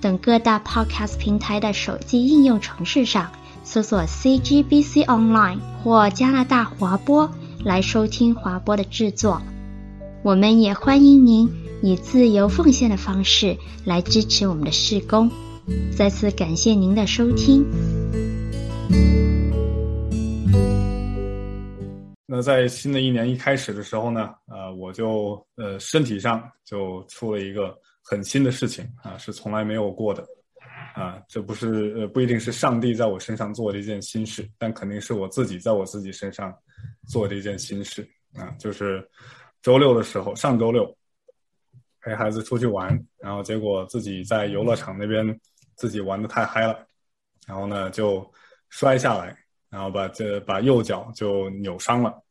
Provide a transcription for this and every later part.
等各大 Podcast 平台的手机应用程式上搜索 CGBC Online 或加拿大华播来收听华播的制作。我们也欢迎您以自由奉献的方式来支持我们的事工。再次感谢您的收听。那在新的一年一开始的时候呢，呃，我就呃身体上就出了一个很新的事情啊，是从来没有过的啊，这不是呃不一定是上帝在我身上做的一件新事，但肯定是我自己在我自己身上做的一件新事啊，就是周六的时候，上周六陪孩子出去玩，然后结果自己在游乐场那边自己玩得太嗨了，然后呢就摔下来。然后把这把右脚就扭伤了，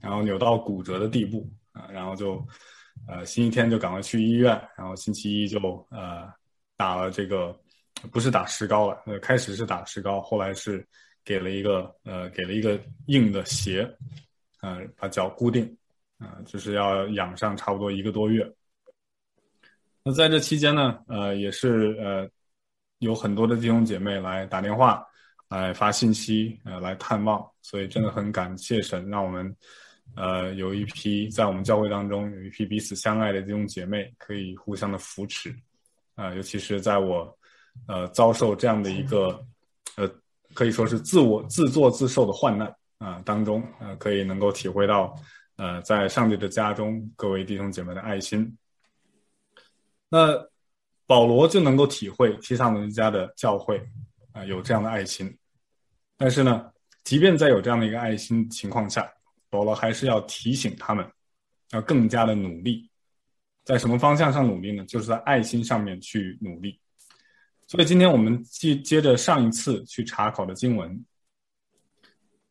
然后扭到骨折的地步啊，然后就，呃，星期天就赶快去医院，然后星期一就呃打了这个，不是打石膏了，呃，开始是打石膏，后来是给了一个呃给了一个硬的鞋，呃，把脚固定，呃，就是要养上差不多一个多月。那在这期间呢，呃，也是呃有很多的弟兄姐妹来打电话。来发信息，呃，来探望，所以真的很感谢神，让我们，呃，有一批在我们教会当中有一批彼此相爱的弟兄姐妹，可以互相的扶持，啊、尤其是在我，呃，遭受这样的一个，呃，可以说是自我自作自受的患难啊、当中，呃，可以能够体会到，呃，在上帝的家中各位弟兄姐妹的爱心。那保罗就能够体会提撒罗尼迦的教会。啊，有这样的爱心，但是呢，即便在有这样的一个爱心情况下，保罗还是要提醒他们，要更加的努力，在什么方向上努力呢？就是在爱心上面去努力。所以今天我们接接着上一次去查考的经文，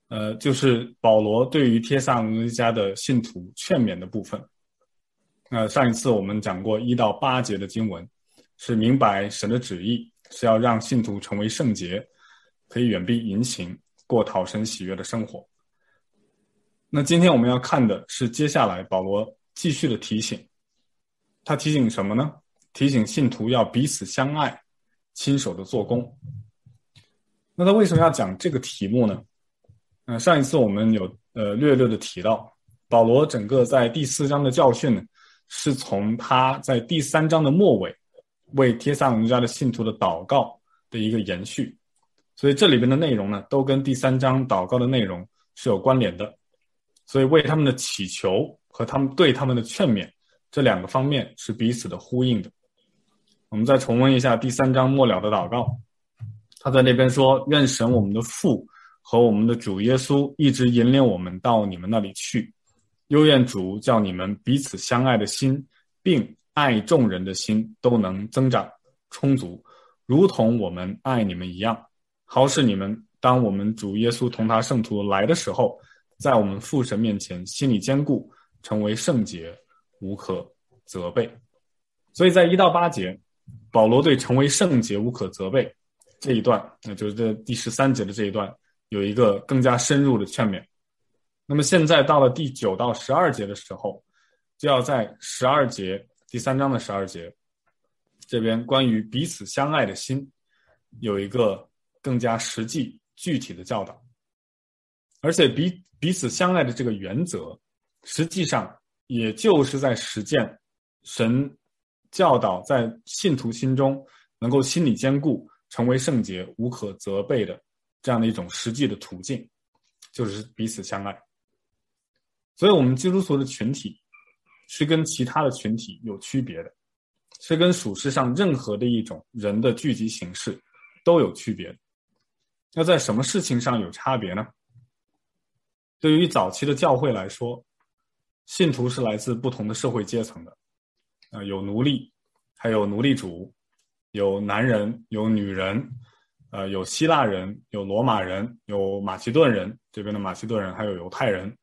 呃，就是保罗对于帖撒罗尼迦的信徒劝勉的部分。那、呃、上一次我们讲过一到八节的经文，是明白神的旨意。是要让信徒成为圣洁，可以远避淫行，过讨神喜悦的生活。那今天我们要看的是接下来保罗继续的提醒，他提醒什么呢？提醒信徒要彼此相爱，亲手的做工。那他为什么要讲这个题目呢？呃，上一次我们有呃略略的提到，保罗整个在第四章的教训呢，是从他在第三章的末尾。为帖撒罗尼迦的信徒的祷告的一个延续，所以这里边的内容呢，都跟第三章祷告的内容是有关联的。所以为他们的祈求和他们对他们的劝勉这两个方面是彼此的呼应的。我们再重温一下第三章末了的祷告，他在那边说：“愿神我们的父和我们的主耶稣一直引领我们到你们那里去，又愿主叫你们彼此相爱的心，并。”爱众人的心都能增长充足，如同我们爱你们一样，好使你们当我们主耶稣同他圣徒来的时候，在我们父神面前心里坚固，成为圣洁，无可责备。所以在一到八节，保罗对成为圣洁无可责备这一段，那就是这第十三节的这一段，有一个更加深入的劝勉。那么现在到了第九到十二节的时候，就要在十二节。第三章的十二节，这边关于彼此相爱的心，有一个更加实际具体的教导，而且彼彼此相爱的这个原则，实际上也就是在实践神教导在信徒心中能够心理坚固，成为圣洁、无可责备的这样的一种实际的途径，就是彼此相爱。所以，我们基督徒的群体。是跟其他的群体有区别的，是跟属世上任何的一种人的聚集形式都有区别。那在什么事情上有差别呢？对于早期的教会来说，信徒是来自不同的社会阶层的，啊，有奴隶，还有奴隶主，有男人，有女人，呃，有希腊人，有罗马人，有马其顿人，这边的马其顿人，还有犹太人。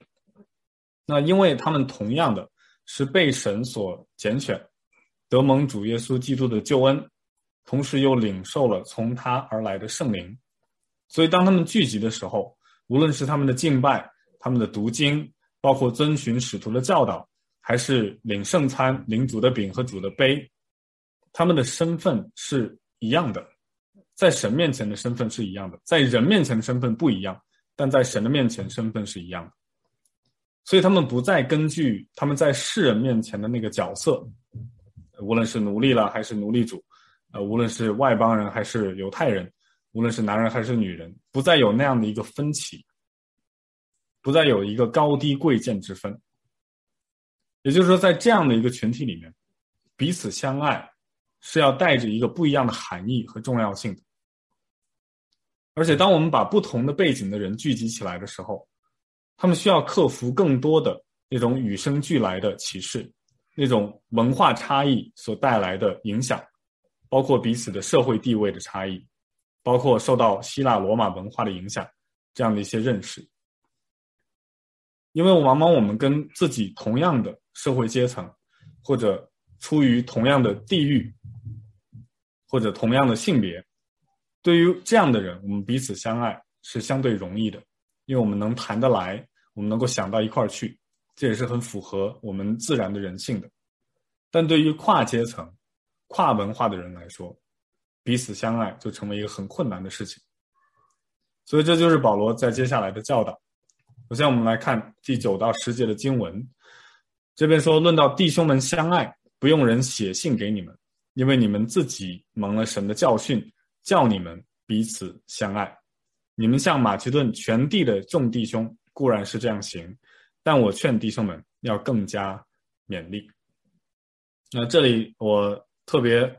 那因为他们同样的是被神所拣选，得蒙主耶稣基督的救恩，同时又领受了从他而来的圣灵，所以当他们聚集的时候，无论是他们的敬拜、他们的读经，包括遵循使徒的教导，还是领圣餐、领主的饼和主的杯，他们的身份是一样的，在神面前的身份是一样的，在人面前的身份不一样，但在神的面前身份是一样的。所以他们不再根据他们在世人面前的那个角色，无论是奴隶了还是奴隶主，呃，无论是外邦人还是犹太人，无论是男人还是女人，不再有那样的一个分歧，不再有一个高低贵贱之分。也就是说，在这样的一个群体里面，彼此相爱是要带着一个不一样的含义和重要性的。而且，当我们把不同的背景的人聚集起来的时候，他们需要克服更多的那种与生俱来的歧视，那种文化差异所带来的影响，包括彼此的社会地位的差异，包括受到希腊罗马文化的影响这样的一些认识。因为往往我们跟自己同样的社会阶层，或者出于同样的地域，或者同样的性别，对于这样的人，我们彼此相爱是相对容易的，因为我们能谈得来，我们能够想到一块儿去，这也是很符合我们自然的人性的。但对于跨阶层、跨文化的人来说，彼此相爱就成为一个很困难的事情。所以这就是保罗在接下来的教导。首先，我们来看第九到十节的经文。这边说：“论到弟兄们相爱，不用人写信给你们，因为你们自己蒙了神的教训，叫你们彼此相爱。你们向马其顿全地的众弟兄固然是这样行，但我劝弟兄们要更加勉励。”那这里我特别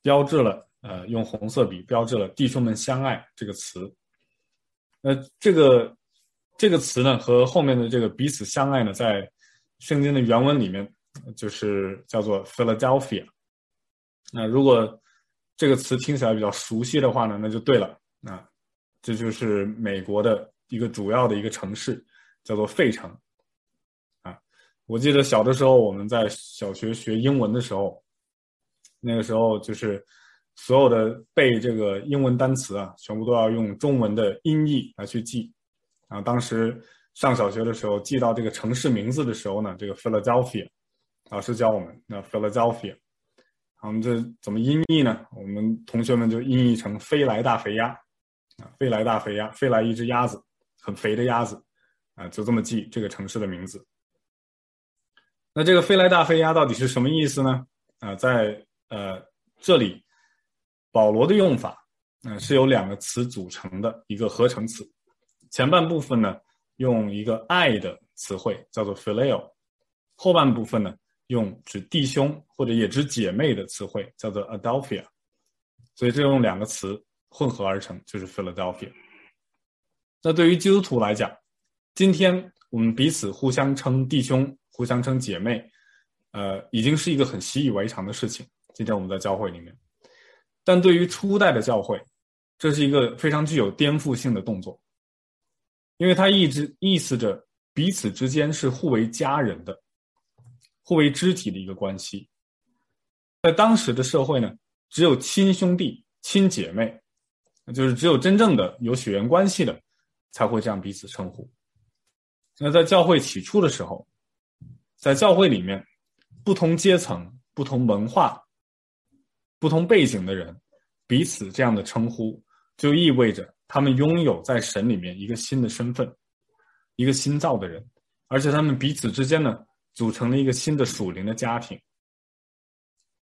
标志了，呃，用红色笔标志了“弟兄们相爱”这个词。那这个。这个词呢，和后面的这个彼此相爱呢，在圣经的原文里面就是叫做 Philadelphia。那如果这个词听起来比较熟悉的话呢，那就对了。那这就是美国的一个主要的一个城市，叫做费城。啊，我记得小的时候我们在小学学英文的时候，那个时候就是所有的背这个英文单词啊，全部都要用中文的音译来去记。啊，当时上小学的时候，记到这个城市名字的时候呢，这个 Philadelphia，老师教我们，那 Philadelphia，我们这怎么音译呢？我们同学们就音译成“飞来大肥鸭”，啊，飞来大肥鸭，飞来一只鸭子，很肥的鸭子，啊，就这么记这个城市的名字。那这个“飞来大肥鸭”到底是什么意思呢？啊，在呃这里，保罗的用法，嗯、是由两个词组成的一个合成词。前半部分呢，用一个爱的词汇叫做 phileo，后半部分呢，用指弟兄或者也指姐妹的词汇叫做 adelphia，所以这用两个词混合而成，就是 Philadelphia。那对于基督徒来讲，今天我们彼此互相称弟兄，互相称姐妹，呃，已经是一个很习以为常的事情。今天我们在教会里面，但对于初代的教会，这是一个非常具有颠覆性的动作。因为它一直意思着彼此之间是互为家人的、互为肢体的一个关系。在当时的社会呢，只有亲兄弟、亲姐妹，就是只有真正的有血缘关系的，才会这样彼此称呼。那在教会起初的时候，在教会里面，不同阶层、不同文化、不同背景的人，彼此这样的称呼，就意味着。他们拥有在神里面一个新的身份，一个新造的人，而且他们彼此之间呢，组成了一个新的属灵的家庭。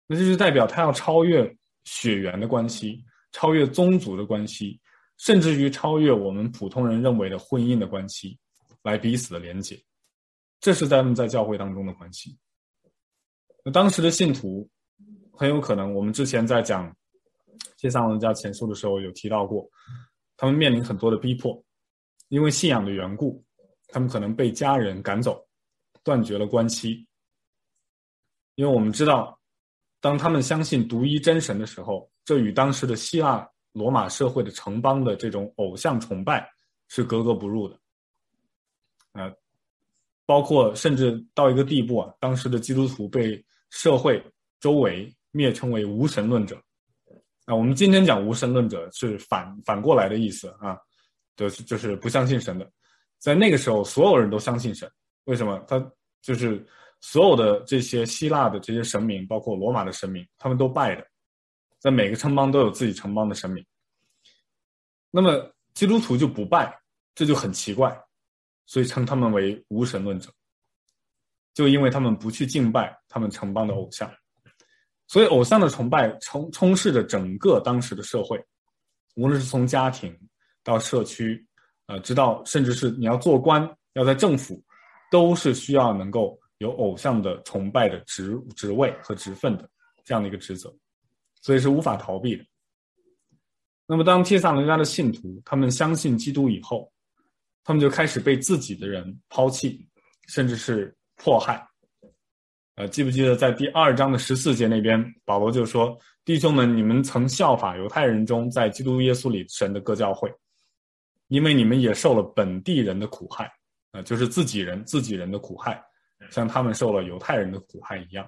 那这就代表他要超越血缘的关系，超越宗族的关系，甚至于超越我们普通人认为的婚姻的关系，来彼此的连结。这是他们在教会当中的关系。那当时的信徒很有可能，我们之前在讲《帖撒罗尼迦前书》的时候有提到过。他们面临很多的逼迫，因为信仰的缘故，他们可能被家人赶走，断绝了关系。因为我们知道，当他们相信独一真神的时候，这与当时的希腊罗马社会的城邦的这种偶像崇拜是格格不入的。呃，包括甚至到一个地步啊，当时的基督徒被社会周围蔑称为无神论者。啊，我们今天讲无神论者是反反过来的意思啊，就是就是不相信神的。在那个时候，所有人都相信神。为什么？他就是所有的这些希腊的这些神明，包括罗马的神明，他们都拜的。在每个城邦都有自己城邦的神明。那么基督徒就不拜，这就很奇怪，所以称他们为无神论者。就因为他们不去敬拜他们城邦的偶像。所以，偶像的崇拜充充斥着整个当时的社会，无论是从家庭到社区，呃，直到甚至是你要做官，要在政府，都是需要能够有偶像的崇拜的职职位和职分的这样的一个职责，所以是无法逃避的。那么，当帖撒罗家的信徒他们相信基督以后，他们就开始被自己的人抛弃，甚至是迫害。呃，记不记得在第二章的十四节那边，保罗就说：“弟兄们，你们曾效法犹太人中在基督耶稣里神的各教会，因为你们也受了本地人的苦害，啊、呃，就是自己人自己人的苦害，像他们受了犹太人的苦害一样。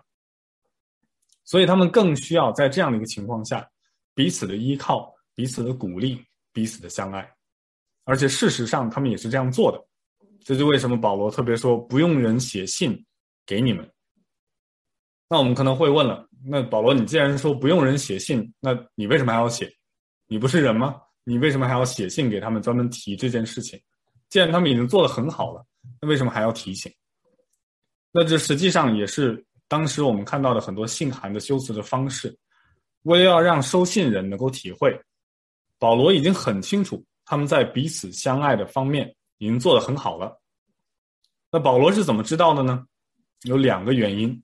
所以他们更需要在这样的一个情况下，彼此的依靠，彼此的鼓励，彼此的相爱。而且事实上，他们也是这样做的。这就为什么保罗特别说，不用人写信给你们。”那我们可能会问了，那保罗，你既然说不用人写信，那你为什么还要写？你不是人吗？你为什么还要写信给他们，专门提这件事情？既然他们已经做得很好了，那为什么还要提醒？那这实际上也是当时我们看到的很多信函的修辞的方式，为了要让收信人能够体会，保罗已经很清楚他们在彼此相爱的方面已经做得很好了。那保罗是怎么知道的呢？有两个原因。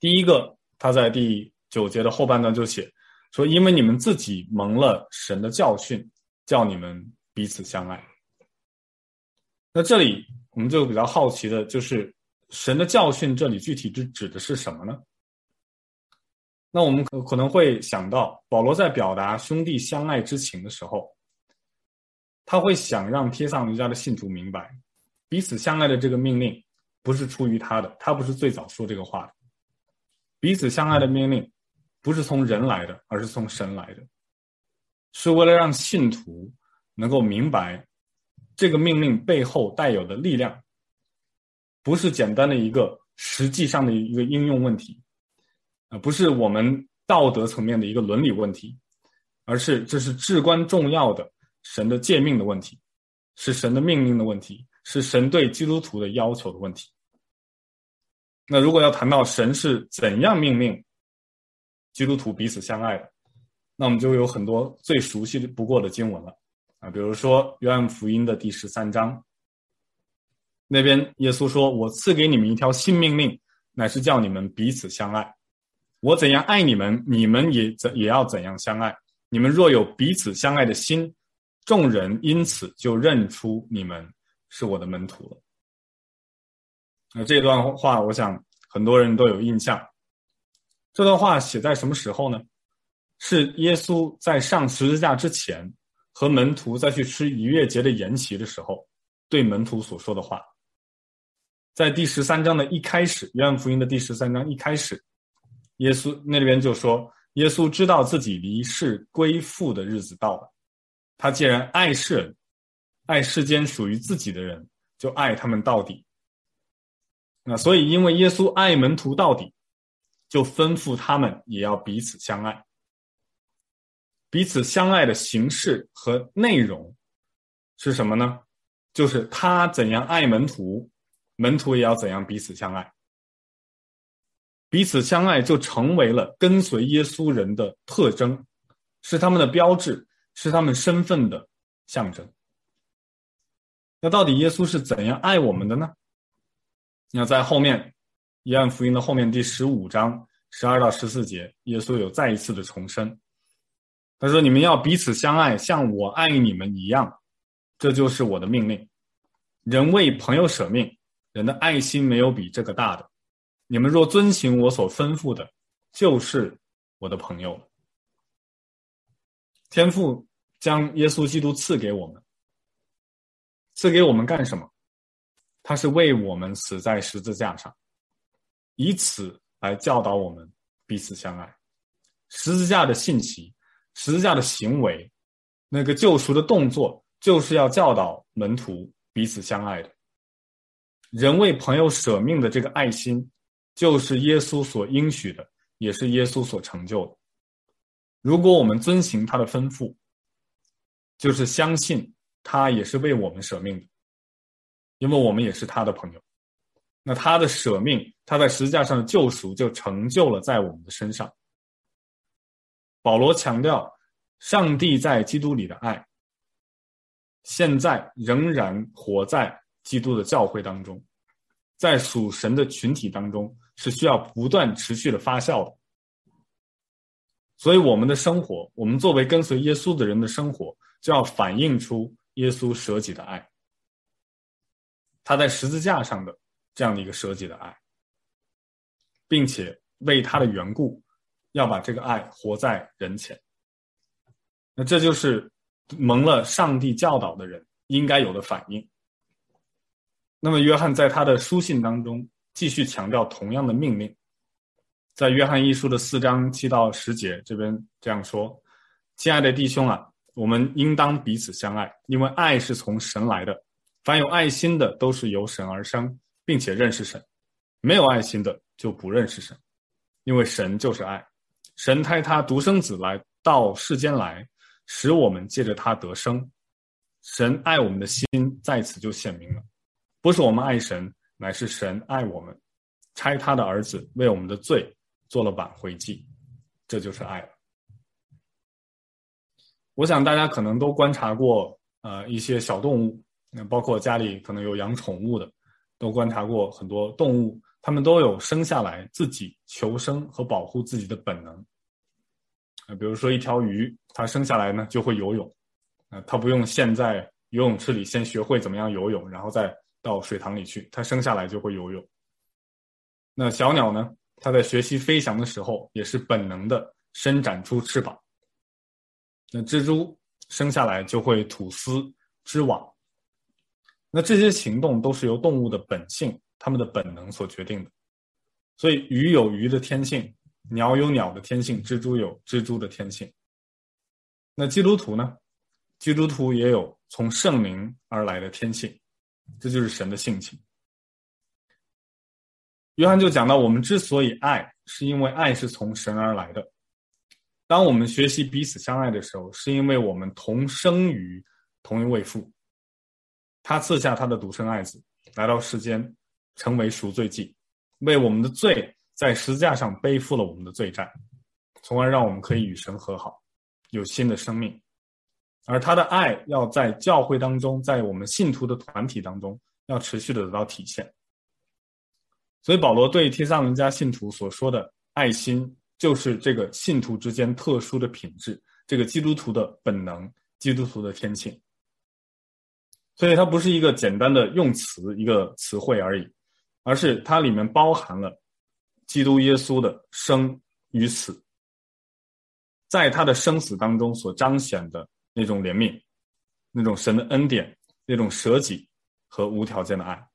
第一个，他在第九节的后半段就写说：“因为你们自己蒙了神的教训，叫你们彼此相爱。”那这里我们就比较好奇的就是，神的教训这里具体指指的是什么呢？那我们可可能会想到，保罗在表达兄弟相爱之情的时候，他会想让帖撒罗尼迦的信徒明白，彼此相爱的这个命令不是出于他的，他不是最早说这个话的。彼此相爱的命令，不是从人来的，而是从神来的，是为了让信徒能够明白这个命令背后带有的力量，不是简单的一个实际上的一个应用问题，啊，不是我们道德层面的一个伦理问题，而是这是至关重要的神的诫命的问题，是神的命令的问题，是神对基督徒的要求的问题。那如果要谈到神是怎样命令基督徒彼此相爱的，那我们就有很多最熟悉不过的经文了啊，比如说约翰福音的第十三章，那边耶稣说：“我赐给你们一条新命令，乃是叫你们彼此相爱。我怎样爱你们，你们也怎也要怎样相爱。你们若有彼此相爱的心，众人因此就认出你们是我的门徒了。”那这段话，我想很多人都有印象。这段话写在什么时候呢？是耶稣在上十字架之前，和门徒再去吃逾越节的筵席的时候，对门徒所说的话。在第十三章的一开始，约翰福音的第十三章一开始，耶稣那边就说：“耶稣知道自己离世归父的日子到了，他既然爱世人，爱世间属于自己的人，就爱他们到底。”那所以，因为耶稣爱门徒到底，就吩咐他们也要彼此相爱。彼此相爱的形式和内容是什么呢？就是他怎样爱门徒，门徒也要怎样彼此相爱。彼此相爱就成为了跟随耶稣人的特征，是他们的标志，是他们身份的象征。那到底耶稣是怎样爱我们的呢？那在后面，《约翰福音》的后面第十五章十二到十四节，耶稣有再一次的重申。他说：“你们要彼此相爱，像我爱你们一样，这就是我的命令。人为朋友舍命，人的爱心没有比这个大的。你们若遵行我所吩咐的，就是我的朋友。”天父将耶稣基督赐给我们，赐给我们干什么？他是为我们死在十字架上，以此来教导我们彼此相爱。十字架的信息，十字架的行为，那个救赎的动作，就是要教导门徒彼此相爱的。人为朋友舍命的这个爱心，就是耶稣所应许的，也是耶稣所成就的。如果我们遵行他的吩咐，就是相信他也是为我们舍命的。因为我们也是他的朋友，那他的舍命，他在十字架上的救赎就成就了在我们的身上。保罗强调，上帝在基督里的爱，现在仍然活在基督的教会当中，在属神的群体当中是需要不断持续的发酵的。所以我们的生活，我们作为跟随耶稣的人的生活，就要反映出耶稣舍己的爱。他在十字架上的这样的一个舍己的爱，并且为他的缘故，要把这个爱活在人前。那这就是蒙了上帝教导的人应该有的反应。那么，约翰在他的书信当中继续强调同样的命令，在约翰一书的四章七到十节这边这样说：“亲爱的弟兄啊，我们应当彼此相爱，因为爱是从神来的。”凡有爱心的，都是由神而生，并且认识神；没有爱心的，就不认识神，因为神就是爱。神差他独生子来到世间来，使我们借着他得生。神爱我们的心在此就显明了，不是我们爱神，乃是神爱我们，差他的儿子为我们的罪做了挽回祭，这就是爱了。我想大家可能都观察过，呃，一些小动物。那包括家里可能有养宠物的，都观察过很多动物，它们都有生下来自己求生和保护自己的本能。啊，比如说一条鱼，它生下来呢就会游泳，啊，它不用现在游泳池里先学会怎么样游泳，然后再到水塘里去，它生下来就会游泳。那小鸟呢，它在学习飞翔的时候也是本能的伸展出翅膀。那蜘蛛生下来就会吐丝织网。那这些行动都是由动物的本性、它们的本能所决定的，所以鱼有鱼的天性，鸟有鸟的天性，蜘蛛有蜘蛛的天性。那基督徒呢？基督徒也有从圣灵而来的天性，这就是神的性情。约翰就讲到，我们之所以爱，是因为爱是从神而来的。当我们学习彼此相爱的时候，是因为我们同生于同一位父。他赐下他的独生爱子来到世间，成为赎罪祭，为我们的罪在十字架上背负了我们的罪债，从而让我们可以与神和好，有新的生命。而他的爱要在教会当中，在我们信徒的团体当中，要持续的得到体现。所以保罗对帖撒罗尼迦信徒所说的爱心，就是这个信徒之间特殊的品质，这个基督徒的本能，基督徒的天性。所以它不是一个简单的用词，一个词汇而已，而是它里面包含了基督耶稣的生与死，在他的生死当中所彰显的那种怜悯，那种神的恩典，那种舍己和无条件的爱。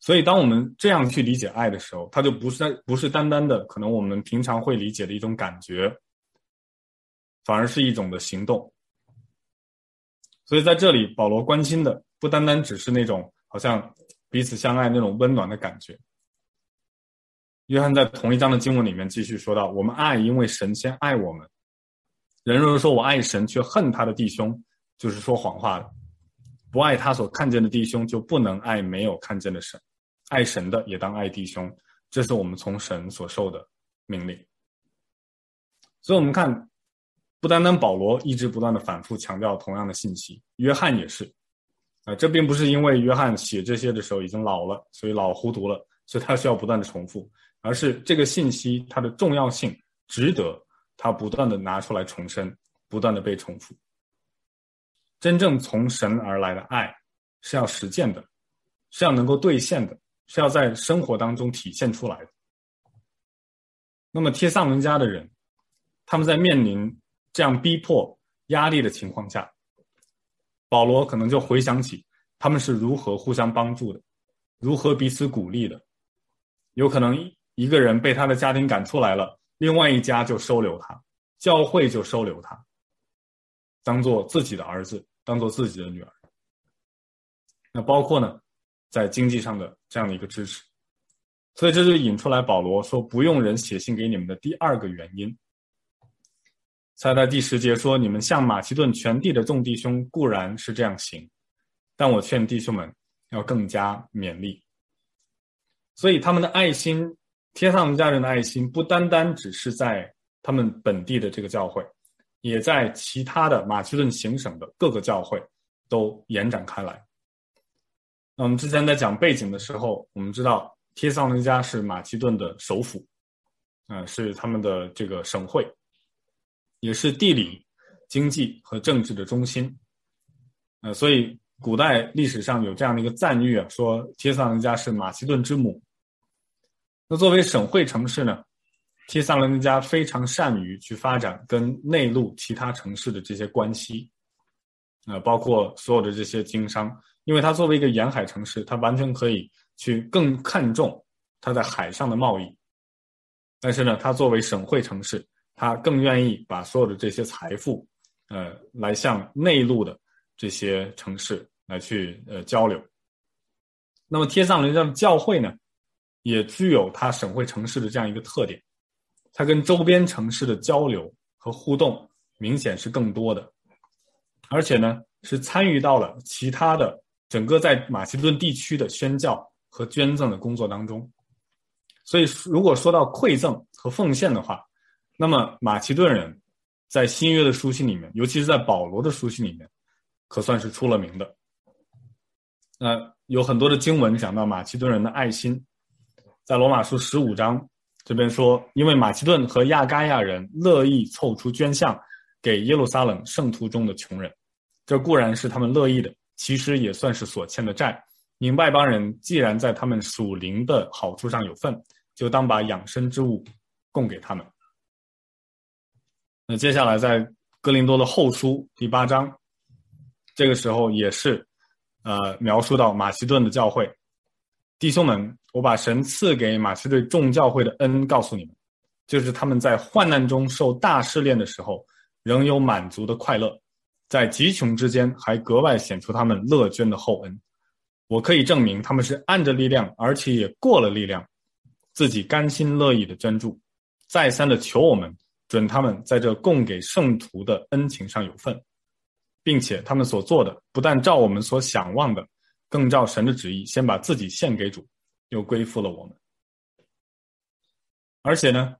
所以，当我们这样去理解爱的时候，它就不是不是单单的可能我们平常会理解的一种感觉，反而是一种的行动。所以在这里，保罗关心的不单单只是那种好像彼此相爱那种温暖的感觉。约翰在同一章的经文里面继续说到：“我们爱，因为神先爱我们。人若说我爱神，却恨他的弟兄，就是说谎话的。不爱他所看见的弟兄，就不能爱没有看见的神。爱神的也当爱弟兄，这是我们从神所受的命令。”所以，我们看。不单单保罗一直不断的反复强调同样的信息，约翰也是，啊，这并不是因为约翰写这些的时候已经老了，所以老糊涂了，所以他需要不断的重复，而是这个信息它的重要性值得他不断的拿出来重申，不断的被重复。真正从神而来的爱是要实践的，是要能够兑现的，是要在生活当中体现出来的。那么帖撒罗尼迦的人，他们在面临。这样逼迫、压力的情况下，保罗可能就回想起他们是如何互相帮助的，如何彼此鼓励的。有可能一个人被他的家庭赶出来了，另外一家就收留他，教会就收留他，当做自己的儿子，当做自己的女儿。那包括呢，在经济上的这样的一个支持。所以这就引出来保罗说不用人写信给你们的第二个原因。才在第十节说：“你们向马其顿全地的众弟兄固然是这样行，但我劝弟兄们要更加勉励。所以他们的爱心，帖撒罗尼迦人的爱心，不单单只是在他们本地的这个教会，也在其他的马其顿行省的各个教会都延展开来。那我们之前在讲背景的时候，我们知道帖撒罗尼迦是马其顿的首府，嗯、是他们的这个省会。”也是地理、经济和政治的中心，呃，所以古代历史上有这样的一个赞誉啊，说帖萨罗尼迦是马其顿之母。那作为省会城市呢，帖萨罗尼迦非常善于去发展跟内陆其他城市的这些关系，呃，包括所有的这些经商，因为它作为一个沿海城市，它完全可以去更看重它在海上的贸易，但是呢，它作为省会城市。他更愿意把所有的这些财富，呃，来向内陆的这些城市来去呃交流。那么，帖撒罗尼迦的教会呢，也具有它省会城市的这样一个特点，它跟周边城市的交流和互动明显是更多的，而且呢，是参与到了其他的整个在马其顿地区的宣教和捐赠的工作当中。所以，如果说到馈赠和奉献的话，那么马其顿人，在新约的书信里面，尤其是在保罗的书信里面，可算是出了名的。那有很多的经文讲到马其顿人的爱心，在罗马书十五章这边说，因为马其顿和亚该亚人乐意凑出捐项给耶路撒冷圣徒中的穷人，这固然是他们乐意的，其实也算是所欠的债。明外邦人既然在他们属灵的好处上有份，就当把养生之物供给他们。那接下来在哥林多的后书第八章，这个时候也是，呃，描述到马其顿的教会弟兄们，我把神赐给马其顿众教会的恩告诉你们，就是他们在患难中受大试炼的时候，仍有满足的快乐，在极穷之间还格外显出他们乐捐的厚恩。我可以证明他们是按着力量，而且也过了力量，自己甘心乐意的捐助，再三的求我们。准他们在这供给圣徒的恩情上有份，并且他们所做的不但照我们所想望的，更照神的旨意，先把自己献给主，又归附了我们。而且呢，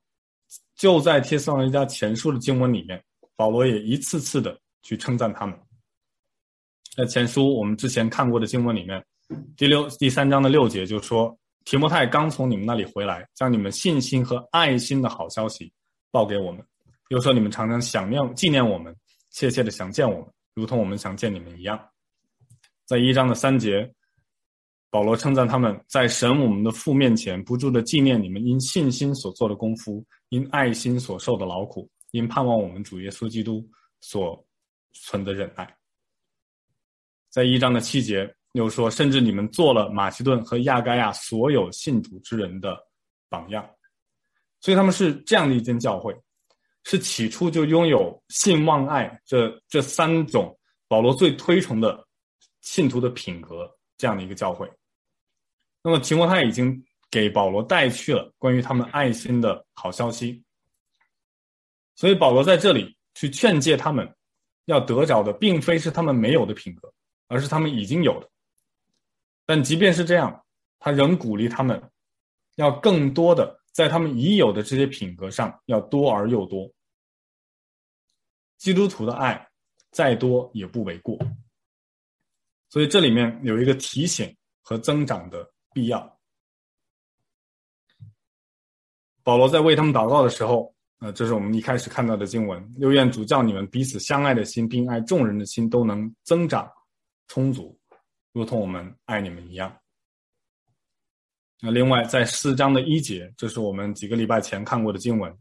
就在帖撒罗尼迦前书的经文里面，保罗也一次次的去称赞他们。在前书我们之前看过的经文里面，第六第三章的六节就说，提摩太刚从你们那里回来，将你们信心和爱心的好消息。报给我们，又说你们常常想念纪念我们，切切的想见我们，如同我们想见你们一样。在一章的三节，保罗称赞他们在神我们的父面前不住的纪念你们因信心所做的功夫，因爱心所受的劳苦，因盼望我们主耶稣基督所存的忍耐。在一章的七节又说，甚至你们做了马其顿和亚该亚所有信主之人的榜样。所以他们是这样的一间教会，是起初就拥有信望爱这这三种保罗最推崇的信徒的品格这样的一个教会。那么提摩太已经给保罗带去了关于他们爱心的好消息，所以保罗在这里去劝诫他们，要得着的并非是他们没有的品格，而是他们已经有的。但即便是这样，他仍鼓励他们要更多的。在他们已有的这些品格上，要多而又多。基督徒的爱再多也不为过，所以这里面有一个提醒和增长的必要。保罗在为他们祷告的时候，呃，这是我们一开始看到的经文：又愿主叫你们彼此相爱的心，并爱众人的心都能增长充足，如同我们爱你们一样。那另外，在四章的一节，这是我们几个礼拜前看过的经文。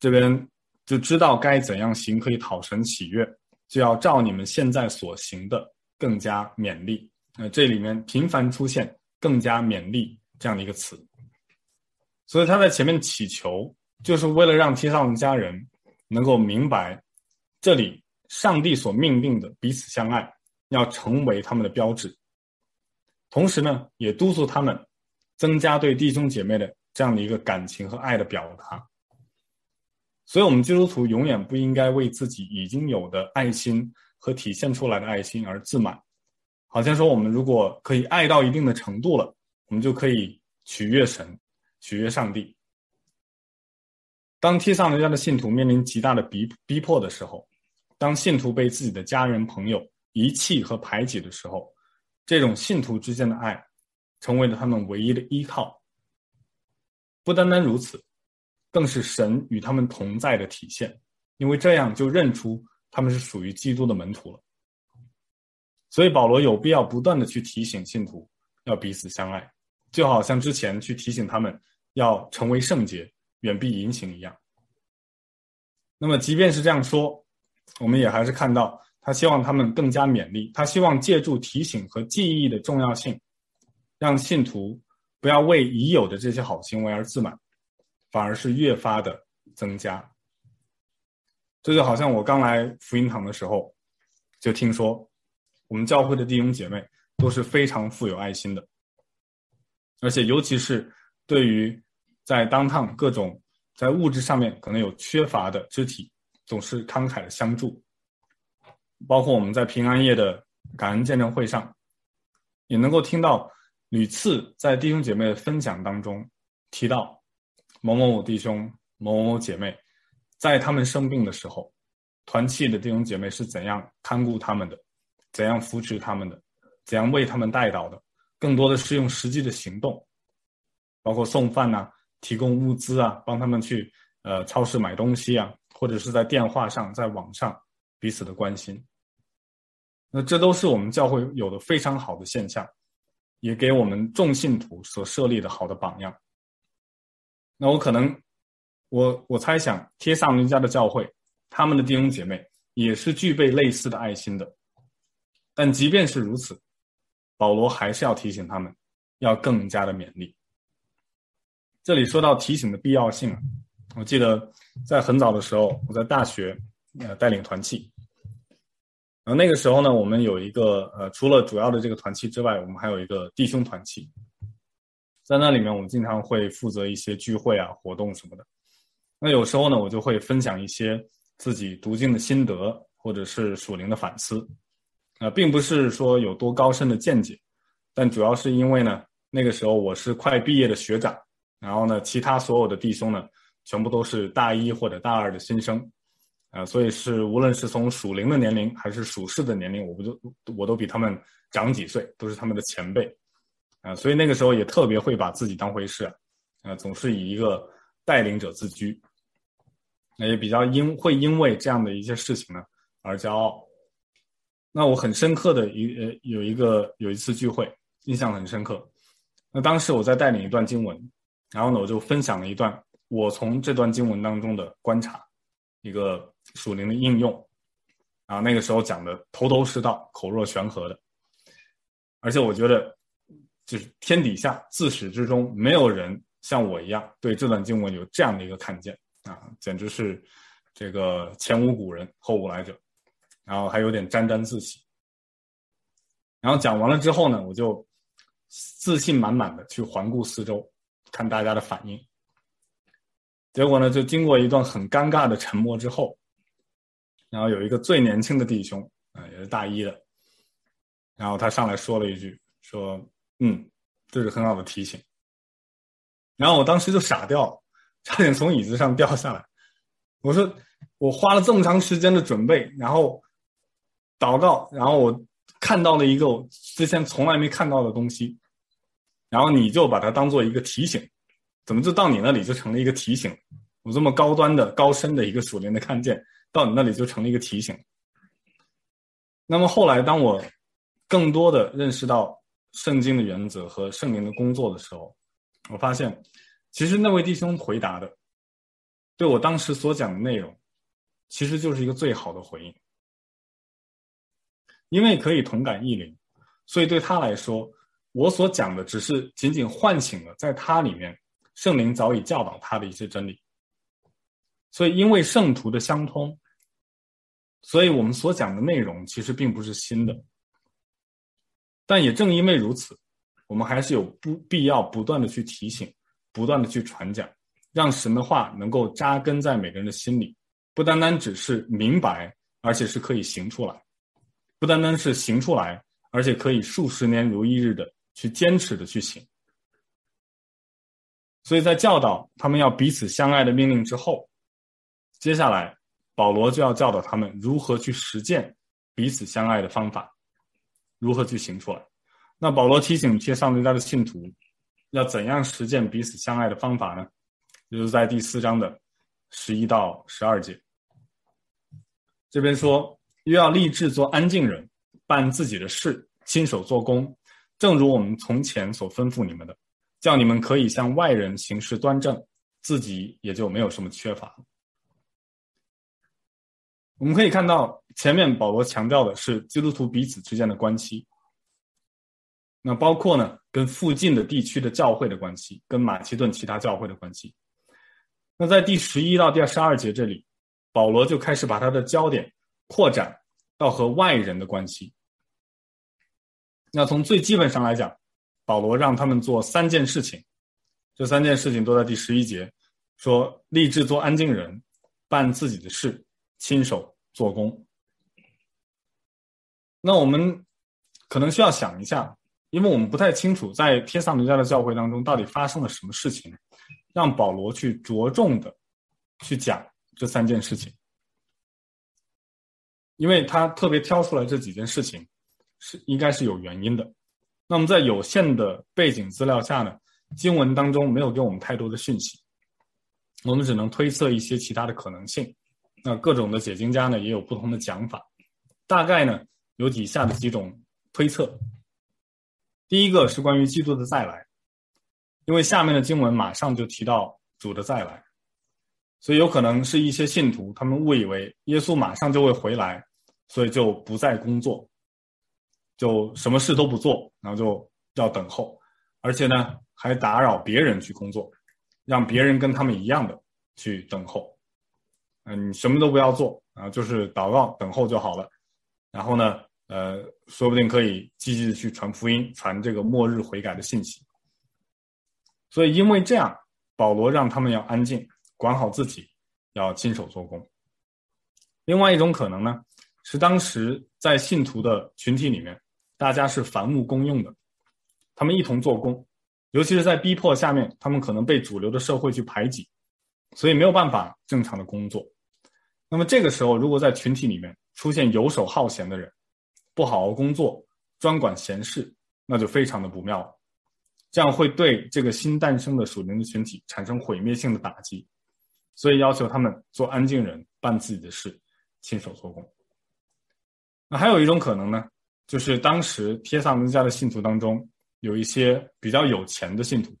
这边就知道该怎样行可以讨神喜悦，就要照你们现在所行的更加勉励。那这里面频繁出现“更加勉励”这样的一个词，所以他在前面祈求，就是为了让天上的家人能够明白，这里上帝所命令的彼此相爱，要成为他们的标志。同时呢，也督促他们增加对弟兄姐妹的这样的一个感情和爱的表达。所以，我们基督徒永远不应该为自己已经有的爱心和体现出来的爱心而自满。好像说，我们如果可以爱到一定的程度了，我们就可以取悦神、取悦上帝。当天上人家的信徒面临极大的逼逼迫的时候，当信徒被自己的家人朋友遗弃和排挤的时候，这种信徒之间的爱成为了他们唯一的依靠。不单单如此，更是神与他们同在的体现，因为这样就认出他们是属于基督的门徒了。所以保罗有必要不断的去提醒信徒要彼此相爱，就好像之前去提醒他们要成为圣洁，远避淫行一样。那么即便是这样说，我们也还是看到他希望他们更加勉励，他希望借助提醒和记忆的重要性，让信徒不要为已有的这些好行为而自满，反而是越发的增加。这就好像我刚来福音堂的时候，就听说。我们教会的弟兄姐妹都是非常富有爱心的，而且尤其是对于在当趟各种在物质上面可能有缺乏的肢体，总是慷慨的相助。包括我们在平安夜的感恩见证会上，也能够听到屡次在弟兄姐妹的分享当中提到某某某弟兄、某某某姐妹，在他们生病的时候，团契的弟兄姐妹是怎样看顾他们的。怎样扶持他们的，怎样为他们代祷的，更多的是用实际的行动，包括送饭呐、提供物资啊，帮他们去呃超市买东西啊，或者是在电话上、在网上彼此的关心。那这都是我们教会有的非常好的现象，也给我们众信徒所设立的好的榜样。那我可能，我我猜想，帖撒罗尼迦的教会，他们的弟兄姐妹也是具备类似的爱心的。但即便是如此，保罗还是要提醒他们，要更加的勉励。这里说到提醒的必要性啊，我记得在很早的时候，我在大学呃带领团契，然后那个时候呢，我们有一个呃，除了主要的这个团契之外，我们还有一个弟兄团契，在那里面我们经常会负责一些聚会啊、活动什么的。那有时候呢，我就会分享一些自己读经的心得，或者是属灵的反思。啊，并不是说有多高深的见解，但主要是因为呢，那个时候我是快毕业的学长，然后呢，其他所有的弟兄呢，全部都是大一或者大二的新生，啊，所以是无论是从属灵的年龄还是属世的年龄，我不就我都比他们长几岁，都是他们的前辈，啊，所以那个时候也特别会把自己当回事，啊，总是以一个带领者自居，那也比较因会因为这样的一些事情呢而骄傲。那我很深刻的一呃有一个有一次聚会，印象很深刻。那当时我在带领一段经文，然后呢我就分享了一段我从这段经文当中的观察，一个属灵的应用。啊，那个时候讲的头头是道，口若悬河的，而且我觉得就是天底下自始至终没有人像我一样对这段经文有这样的一个看见啊，简直是这个前无古人后无来者。然后还有点沾沾自喜，然后讲完了之后呢，我就自信满满的去环顾四周，看大家的反应。结果呢，就经过一段很尴尬的沉默之后，然后有一个最年轻的弟兄啊，也是大一的，然后他上来说了一句，说：“嗯，这是很好的提醒。”然后我当时就傻掉了，差点从椅子上掉下来。我说：“我花了这么长时间的准备，然后。”祷告，然后我看到了一个我之前从来没看到的东西，然后你就把它当做一个提醒，怎么就到你那里就成了一个提醒？我这么高端的、高深的一个属灵的看见，到你那里就成了一个提醒。那么后来，当我更多的认识到圣经的原则和圣灵的工作的时候，我发现，其实那位弟兄回答的，对我当时所讲的内容其实就是一个最好的回应。因为可以同感异灵，所以对他来说，我所讲的只是仅仅唤醒了在他里面圣灵早已教导他的一些真理。所以，因为圣徒的相通，所以我们所讲的内容其实并不是新的。但也正因为如此，我们还是有不必要不断的去提醒，不断的去传讲，让神的话能够扎根在每个人的心里，不单单只是明白，而且是可以行出来。不单单是行出来，而且可以数十年如一日的去坚持的去行。所以在教导他们要彼此相爱的命令之后，接下来保罗就要教导他们如何去实践彼此相爱的方法，如何去行出来。那保罗提醒帖撒罗尼迦的信徒，要怎样实践彼此相爱的方法呢？就是在第四章的十一到十二节，这边说。又要立志做安静人，办自己的事，亲手做工，正如我们从前所吩咐你们的，叫你们可以向外人行事端正，自己也就没有什么缺乏。我们可以看到，前面保罗强调的是基督徒彼此之间的关系，那包括呢，跟附近的地区的教会的关系，跟马其顿其他教会的关系。那在第十一到第十二节这里，保罗就开始把他的焦点。扩展到和外人的关系。那从最基本上来讲，保罗让他们做三件事情，这三件事情都在第十一节说：立志做安静人，办自己的事，亲手做工。那我们可能需要想一下，因为我们不太清楚在帖撒罗尼迦的教会当中到底发生了什么事情，让保罗去着重的去讲这三件事情。因为他特别挑出来这几件事情，是应该是有原因的。那么在有限的背景资料下呢，经文当中没有给我们太多的讯息，我们只能推测一些其他的可能性。那各种的解经家呢也有不同的讲法，大概呢有以下的几种推测。第一个是关于基督的再来，因为下面的经文马上就提到主的再来，所以有可能是一些信徒他们误以为耶稣马上就会回来。所以就不再工作，就什么事都不做，然后就要等候，而且呢还打扰别人去工作，让别人跟他们一样的去等候。嗯，你什么都不要做啊，就是祷告等候就好了。然后呢，呃，说不定可以积极的去传福音，传这个末日悔改的信息。所以因为这样，保罗让他们要安静，管好自己，要亲手做工。另外一种可能呢，是当时在信徒的群体里面，大家是凡物公用的，他们一同做工，尤其是在逼迫下面，他们可能被主流的社会去排挤，所以没有办法正常的工作。那么这个时候，如果在群体里面出现游手好闲的人，不好好工作，专管闲事，那就非常的不妙了，这样会对这个新诞生的属灵的群体产生毁灭性的打击，所以要求他们做安静人，办自己的事，亲手做工。那还有一种可能呢，就是当时帖撒罗尼迦的信徒当中有一些比较有钱的信徒，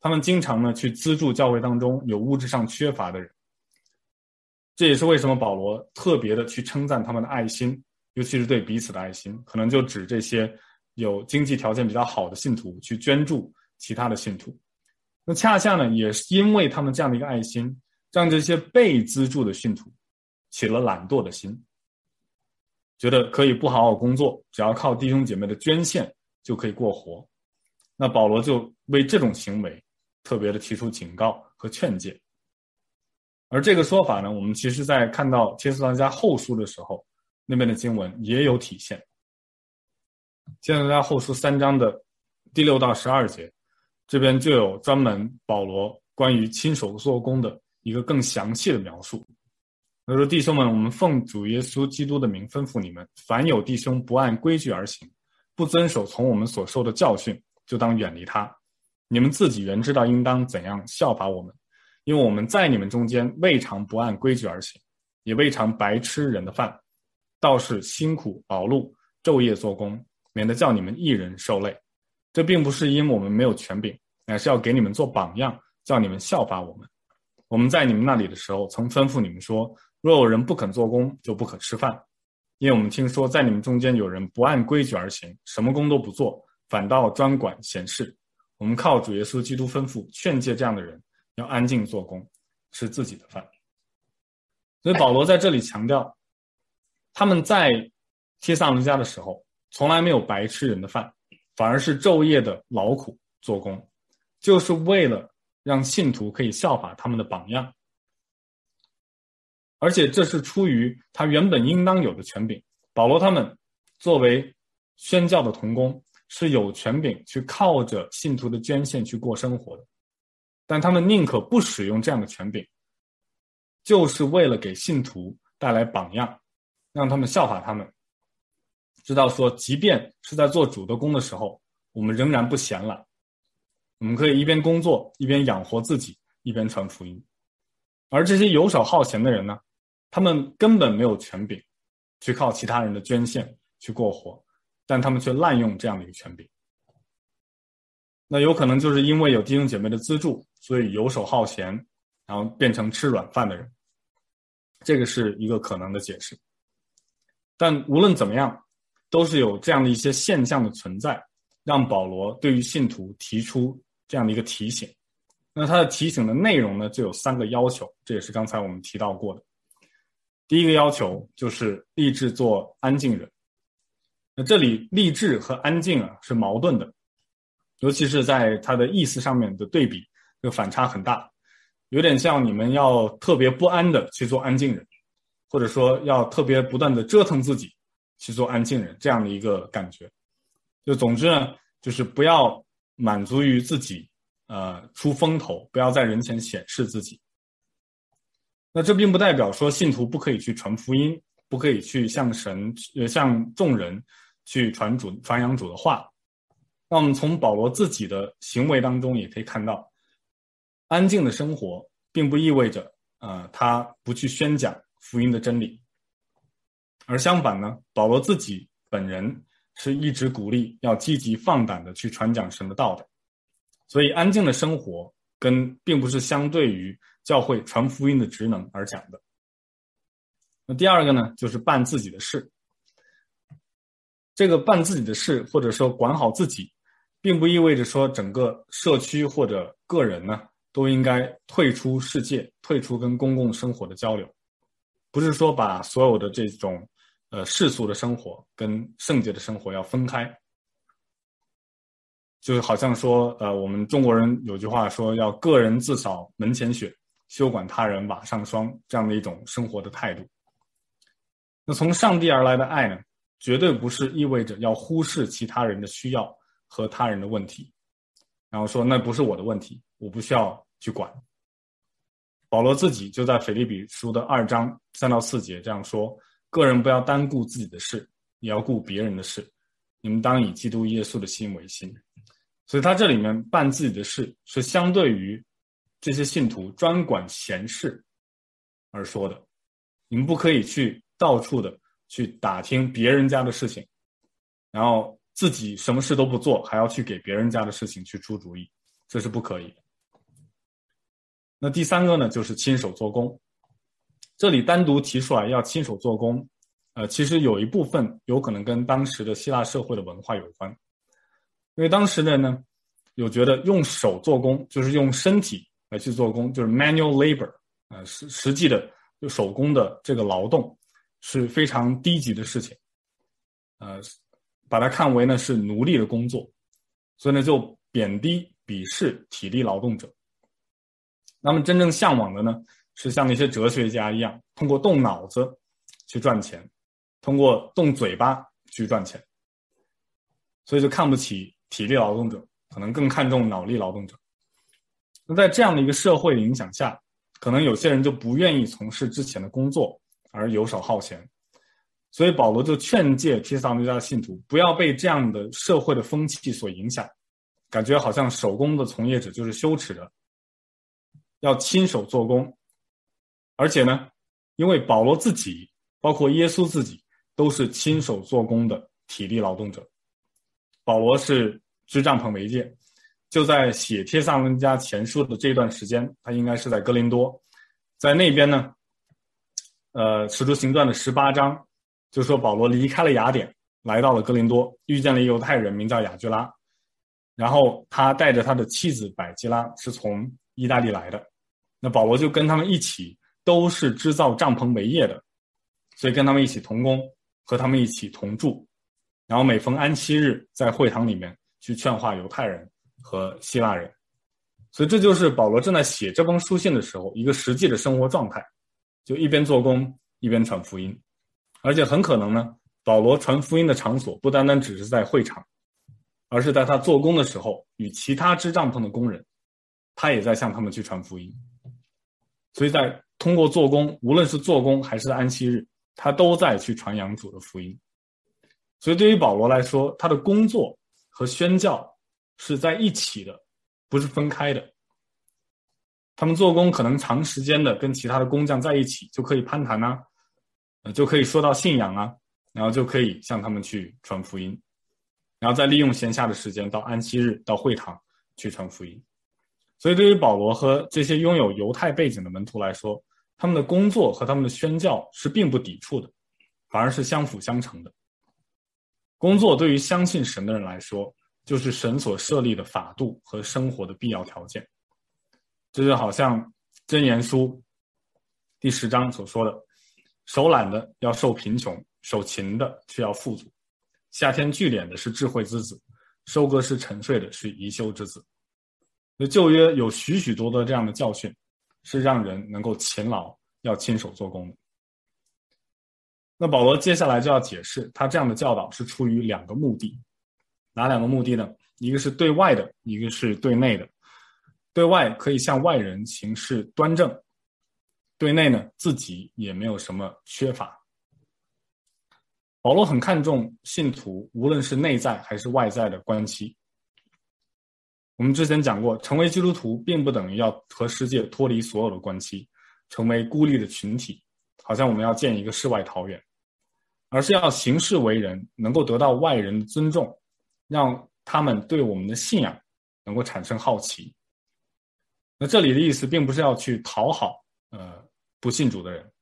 他们经常呢去资助教会当中有物质上缺乏的人。这也是为什么保罗特别的去称赞他们的爱心，尤其是对彼此的爱心，可能就指这些有经济条件比较好的信徒去捐助其他的信徒。那恰恰呢，也是因为他们这样的一个爱心，让这些被资助的信徒起了懒惰的心。觉得可以不好好工作，只要靠弟兄姐妹的捐献就可以过活，那保罗就为这种行为特别的提出警告和劝诫。而这个说法呢，我们其实在看到帖撒罗尼迦后书的时候，那边的经文也有体现。帖撒罗尼迦后书三章的第六到十二节，这边就有专门保罗关于亲手做工的一个更详细的描述。他说：“弟兄们，我们奉主耶稣基督的名吩咐你们：凡有弟兄不按规矩而行，不遵守从我们所受的教训，就当远离他。你们自己原知道应当怎样效法我们，因为我们在你们中间未尝不按规矩而行，也未尝白吃人的饭，倒是辛苦劳碌，昼夜做工，免得叫你们一人受累。这并不是因为我们没有权柄，乃是要给你们做榜样，叫你们效法我们。我们在你们那里的时候，曾吩咐你们说。”若有人不肯做工，就不可吃饭。因为我们听说，在你们中间有人不按规矩而行，什么工都不做，反倒专管闲事。我们靠主耶稣基督吩咐劝诫这样的人，要安静做工，吃自己的饭。所以保罗在这里强调，他们在帖撒罗尼迦的时候，从来没有白吃人的饭，反而是昼夜的劳苦做工，就是为了让信徒可以效法他们的榜样。而且这是出于他原本应当有的权柄。保罗他们作为宣教的同工，是有权柄去靠着信徒的捐献去过生活的，但他们宁可不使用这样的权柄，就是为了给信徒带来榜样，让他们效法他们，知道说，即便是在做主的工的时候，我们仍然不闲懒，我们可以一边工作一边养活自己，一边传福音。而这些游手好闲的人呢，他们根本没有权柄，去靠其他人的捐献去过活，但他们却滥用这样的一个权柄。那有可能就是因为有弟兄姐妹的资助，所以游手好闲，然后变成吃软饭的人。这个是一个可能的解释。但无论怎么样，都是有这样的一些现象的存在，让保罗对于信徒提出这样的一个提醒。那他的提醒的内容呢，就有三个要求，这也是刚才我们提到过的。第一个要求就是立志做安静人。那这里立志和安静啊是矛盾的，尤其是在它的意思上面的对比，这个反差很大，有点像你们要特别不安的去做安静人，或者说要特别不断的折腾自己去做安静人这样的一个感觉。就总之呢，就是不要满足于自己，呃，出风头，不要在人前显示自己。那这并不代表说信徒不可以去传福音，不可以去向神、呃向众人去传主、传扬主的话。那我们从保罗自己的行为当中也可以看到，安静的生活并不意味着呃他不去宣讲福音的真理，而相反呢，保罗自己本人是一直鼓励要积极放胆的去传讲神的道的。所以，安静的生活跟并不是相对于。教会传福音的职能而讲的。那第二个呢，就是办自己的事。这个办自己的事，或者说管好自己，并不意味着说整个社区或者个人呢都应该退出世界，退出跟公共生活的交流。不是说把所有的这种呃世俗的生活跟圣洁的生活要分开。就是好像说，呃，我们中国人有句话说，要个人自扫门前雪。休管他人瓦上霜，这样的一种生活的态度。那从上帝而来的爱呢，绝对不是意味着要忽视其他人的需要和他人的问题，然后说那不是我的问题，我不需要去管。保罗自己就在腓立比书的二章三到四节这样说：个人不要单顾自己的事，也要顾别人的事。你们当以基督耶稣的心为心。所以他这里面办自己的事，是相对于。这些信徒专管闲事而说的，你们不可以去到处的去打听别人家的事情，然后自己什么事都不做，还要去给别人家的事情去出主意，这是不可以的。那第三个呢，就是亲手做工。这里单独提出来要亲手做工，呃，其实有一部分有可能跟当时的希腊社会的文化有关，因为当时的呢，有觉得用手做工就是用身体。来去做工，就是 manual labor，呃，实实际的就手工的这个劳动是非常低级的事情，呃，把它看为呢是奴隶的工作，所以呢就贬低鄙视体力劳动者。那么真正向往的呢是像那些哲学家一样，通过动脑子去赚钱，通过动嘴巴去赚钱，所以就看不起体力劳动者，可能更看重脑力劳动者。那在这样的一个社会的影响下，可能有些人就不愿意从事之前的工作，而游手好闲。所以保罗就劝诫帖撒罗尼迦的信徒不要被这样的社会的风气所影响，感觉好像手工的从业者就是羞耻的，要亲手做工。而且呢，因为保罗自己，包括耶稣自己，都是亲手做工的体力劳动者。保罗是织帐篷媒介。就在写帖撒罗尼迦前书的这段时间，他应该是在哥林多，在那边呢，呃，《使徒行传》的十八章就说保罗离开了雅典，来到了哥林多，遇见了犹太人，名叫亚居拉，然后他带着他的妻子百基拉是从意大利来的，那保罗就跟他们一起，都是制造帐篷为业的，所以跟他们一起同工，和他们一起同住，然后每逢安息日在会堂里面去劝化犹太人和希腊人。所以这就是保罗正在写这封书信的时候一个实际的生活状态，就一边做工一边传福音，而且很可能呢，保罗传福音的场所不单单只是在会场，而是在他做工的时候与其他支帐篷的工人，他也在向他们去传福音。所以在通过做工，无论是做工还是安息日，他都在去传扬主的福音。所以对于保罗来说，他的工作和宣教是在一起的。不是分开的，他们做工可能长时间的跟其他的工匠在一起，就可以攀谈啊，就可以说到信仰啊，然后就可以向他们去传福音，然后再利用闲暇的时间到安息日到会堂去传福音。所以，对于保罗和这些拥有犹太背景的门徒来说，他们的工作和他们的宣教是并不抵触的，反而是相辅相成的。工作对于相信神的人来说，就是神所设立的法度和生活的必要条件，这就好像箴言书第十章所说的：“手懒的要受贫穷，手勤的却要富足。夏天聚敛的是智慧之子，收割时沉睡的是贻羞之子。”那旧约有许许多多这样的教训，是让人能够勤劳，要亲手做工的。那保罗接下来就要解释，他这样的教导是出于两个目的。哪两个目的呢？一个是对外的，一个是对内的。对外可以向外人行事端正，对内呢，自己也没有什么缺乏。保罗很看重信徒，无论是内在还是外在的关系。我们之前讲过，成为基督徒并不等于要和世界脱离所有的关系，成为孤立的群体，好像我们要建一个世外桃源，而是要行事为人，能够得到外人的尊重。让他们对我们的信仰能够产生好奇。那这里的意思并不是要去讨好呃不信主的人，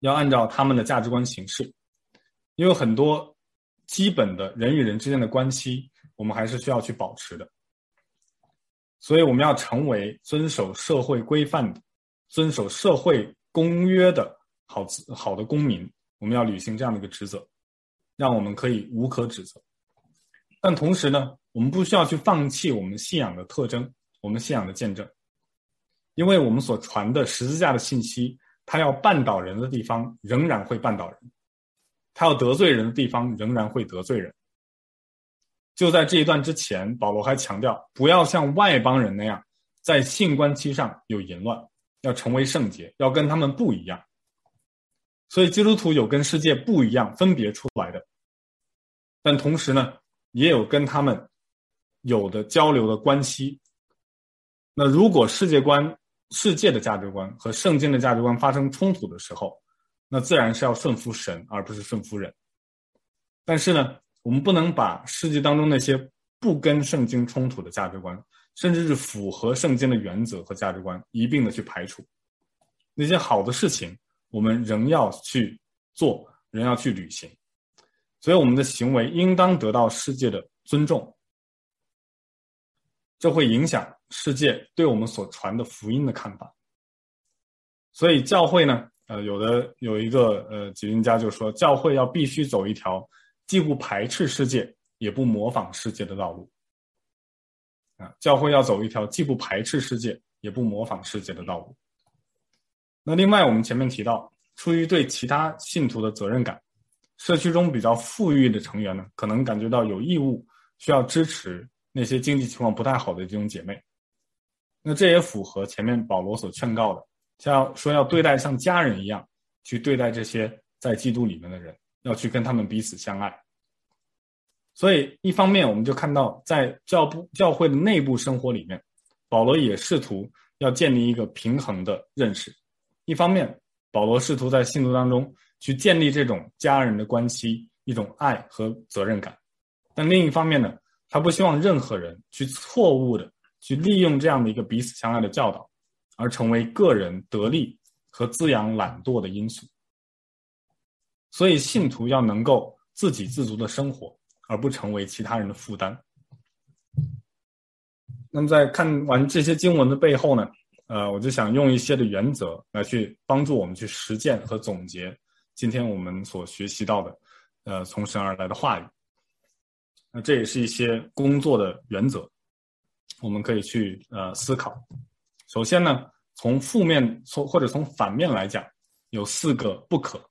要按照他们的价值观行事，因为很多基本的人与人之间的关系，我们还是需要去保持的。所以我们要成为遵守社会规范、遵守社会公约的好好的公民。我们要履行这样的一个职责，让我们可以无可指责。但同时呢，我们不需要去放弃我们信仰的特征，我们信仰的见证，因为我们所传的十字架的信息，它要绊倒人的地方仍然会绊倒人，它要得罪人的地方仍然会得罪人。就在这一段之前，保罗还强调，不要像外邦人那样，在性关系上有淫乱，要成为圣洁，要跟他们不一样。所以基督徒有跟世界不一样、分别出来的，但同时呢，也有跟他们有的交流的关系。那如果世界观、世界的价值观和圣经的价值观发生冲突的时候，那自然是要顺服神，而不是顺服人。但是呢，我们不能把世界当中那些不跟圣经冲突的价值观，甚至是符合圣经的原则和价值观一并的去排除。那些好的事情，我们仍要去做，仍要去履行。所以，我们的行为应当得到世界的尊重，这会影响世界对我们所传的福音的看法。所以，教会呢，呃，有的有一个呃，解经家就说，教会要必须走一条既不排斥世界，也不模仿世界的道路。啊，教会要走一条既不排斥世界，也不模仿世界的道路。那另外，我们前面提到，出于对其他信徒的责任感。社区中比较富裕的成员呢，可能感觉到有义务需要支持那些经济情况不太好的这种姐妹。那这也符合前面保罗所劝告的，像说要对待像家人一样去对待这些在基督里面的人，要去跟他们彼此相爱。所以一方面我们就看到在教部教会的内部生活里面，保罗也试图要建立一个平衡的认识。一方面，保罗试图在信徒当中。去建立这种家人的关系，一种爱和责任感。但另一方面呢，他不希望任何人去错误的去利用这样的一个彼此相爱的教导，而成为个人得利和滋养懒惰的因素。所以，信徒要能够自给自足的生活，而不成为其他人的负担。那么，在看完这些经文的背后呢，呃，我就想用一些的原则来去帮助我们去实践和总结今天我们所学习到的，呃，从神而来的话语。那这也是一些工作的原则，我们可以去呃思考。首先呢，从负面从或者从反面来讲，有四个不可。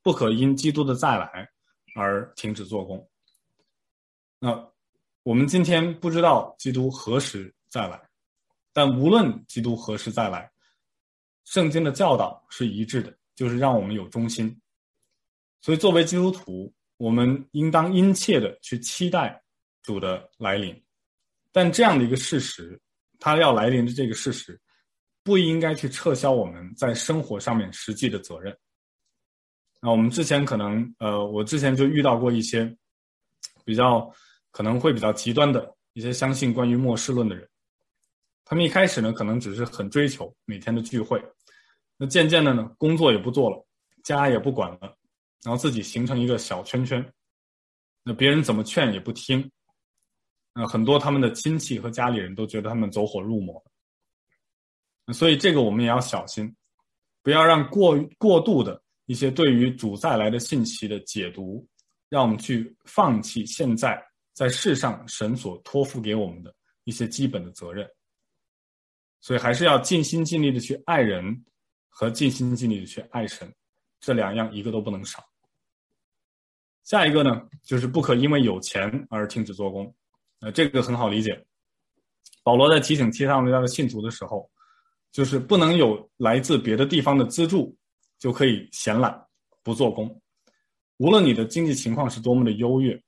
不可因基督的再来而停止做工。那我们今天不知道基督何时再来，但无论基督何时再来，圣经的教导是一致的，就是让我们有忠心。所以，作为基督徒，我们应当殷切的去期待主的来临。但这样的一个事实，他要来临的这个事实，不应该去撤销我们在生活上面实际的责任。那我们之前可能，呃，我之前就遇到过一些比较可能会比较极端的一些相信关于末世论的人。他们一开始呢，可能只是很追求每天的聚会，那渐渐的呢，工作也不做了，家也不管了，然后自己形成一个小圈圈，那别人怎么劝也不听，那很多他们的亲戚和家里人都觉得他们走火入魔，所以这个我们也要小心，不要让过过度的。一些对于主再来的信息的解读，让我们去放弃现在在世上神所托付给我们的一些基本的责任。所以还是要尽心尽力的去爱人，和尽心尽力的去爱神，这两样一个都不能少。下一个呢，就是不可因为有钱而停止做工。呃，这个很好理解。保罗在提醒提撒罗尼迦的信徒的时候，就是不能有来自别的地方的资助。就可以闲懒不做工，无论你的经济情况是多么的优越，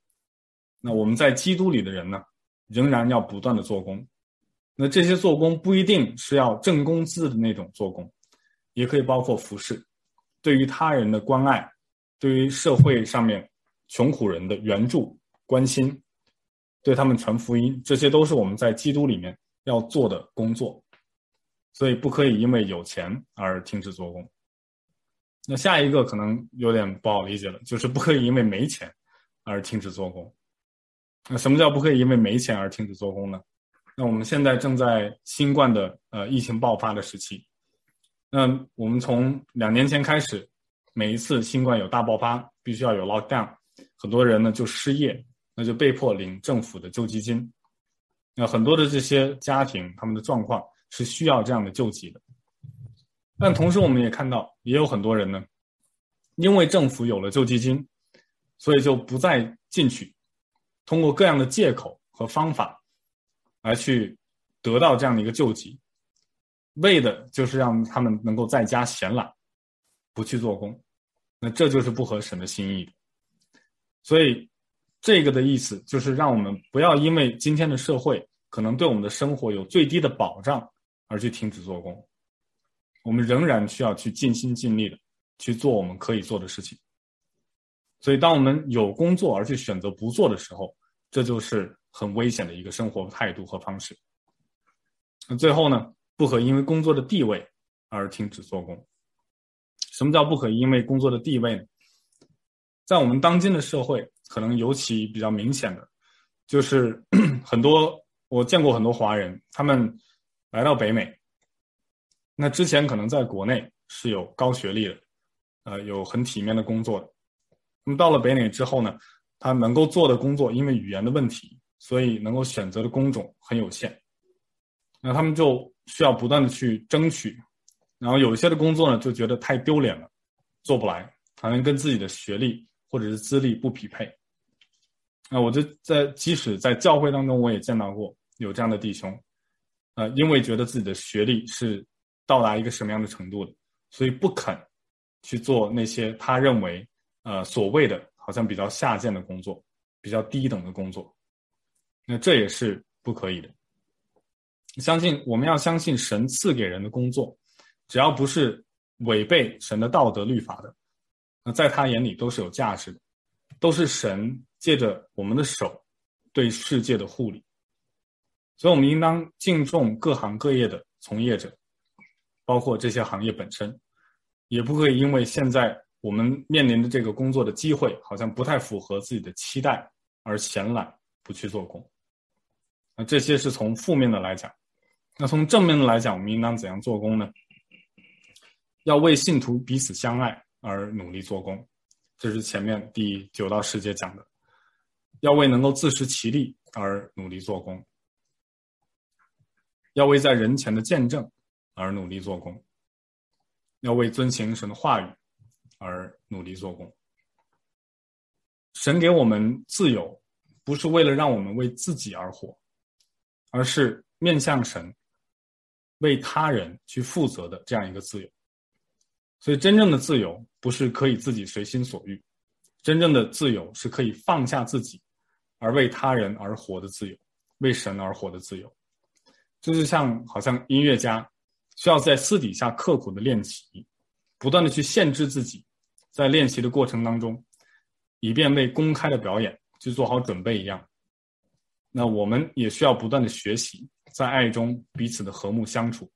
那我们在基督里的人呢，仍然要不断的做工。那这些做工不一定是要挣工资的那种做工，也可以包括服饰，对于他人的关爱，对于社会上面穷苦人的援助关心，对他们传福音，这些都是我们在基督里面要做的工作。所以不可以因为有钱而停止做工。那下一个可能有点不好理解了，就是不可以因为没钱而停止做工。那什么叫不可以因为没钱而停止做工呢？那我们现在正在新冠的呃疫情爆发的时期，那我们从两年前开始，每一次新冠有大爆发，必须要有 lockdown，很多人呢就失业，那就被迫领政府的救济金。那很多的这些家庭，他们的状况是需要这样的救济的。但同时，我们也看到，也有很多人呢，因为政府有了救济金，所以就不再进取，通过各样的借口和方法，来去得到这样的一个救济，为的就是让他们能够在家闲懒，不去做工，那这就是不合神的心意的。所以，这个的意思就是让我们不要因为今天的社会可能对我们的生活有最低的保障而去停止做工。我们仍然需要去尽心尽力的去做我们可以做的事情。所以，当我们有工作而去选择不做的时候，这就是很危险的一个生活态度和方式。那最后呢，不可因为工作的地位而停止做工。什么叫不可因为工作的地位呢？在我们当今的社会，可能尤其比较明显的，就是 很多我见过很多华人，他们来到北美。那之前可能在国内是有高学历的，呃，有很体面的工作的。那么到了北美之后呢，他能够做的工作，因为语言的问题，所以能够选择的工种很有限。那他们就需要不断的去争取，然后有一些的工作呢，就觉得太丢脸了，做不来，好像跟自己的学历或者是资历不匹配。那我就在即使在教会当中，我也见到过有这样的弟兄，呃，因为觉得自己的学历是。到达一个什么样的程度的，所以不肯去做那些他认为呃所谓的好像比较下贱的工作，比较低等的工作，那这也是不可以的。相信我们要相信神赐给人的工作，只要不是违背神的道德律法的，那在他眼里都是有价值的，都是神借着我们的手对世界的护理，所以我们应当敬重各行各业的从业者。包括这些行业本身，也不可以因为现在我们面临的这个工作的机会好像不太符合自己的期待而闲懒不去做工。那这些是从负面的来讲，那从正面的来讲，我们应当怎样做工呢？要为信徒彼此相爱而努力做工，这是前面第九到十节讲的。要为能够自食其力而努力做工，要为在人前的见证而努力做工，要为遵行神的话语而努力做工。神给我们自由，不是为了让我们为自己而活，而是面向神，为他人去负责的这样一个自由。所以，真正的自由不是可以自己随心所欲，真正的自由是可以放下自己。而为他人而活的自由，为神而活的自由，就是像好像音乐家需要在私底下刻苦的练习，不断的去限制自己，在练习的过程当中，以便为公开的表演去做好准备一样。那我们也需要不断的学习，在爱中彼此的和睦相处，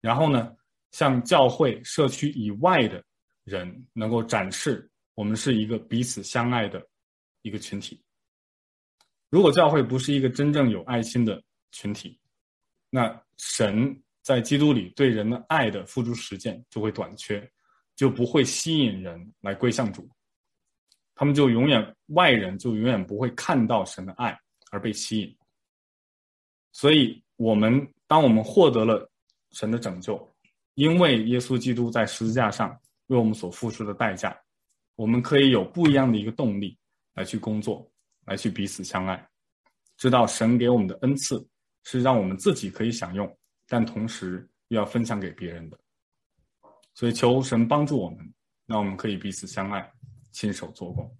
然后呢，向教会社区以外的人能够展示我们是一个彼此相爱的一个群体。如果教会不是一个真正有爱心的群体，那神在基督里对人的爱的付诸实践就会短缺，就不会吸引人来归向主，他们就永远外人就永远不会看到神的爱而被吸引。所以，我们当我们获得了神的拯救，因为耶稣基督在十字架上为我们所付出的代价，我们可以有不一样的一个动力来去工作。来去彼此相爱，知道神给我们的恩赐是让我们自己可以享用，但同时又要分享给别人的。所以求神帮助我们，让我们可以彼此相爱，亲手做工。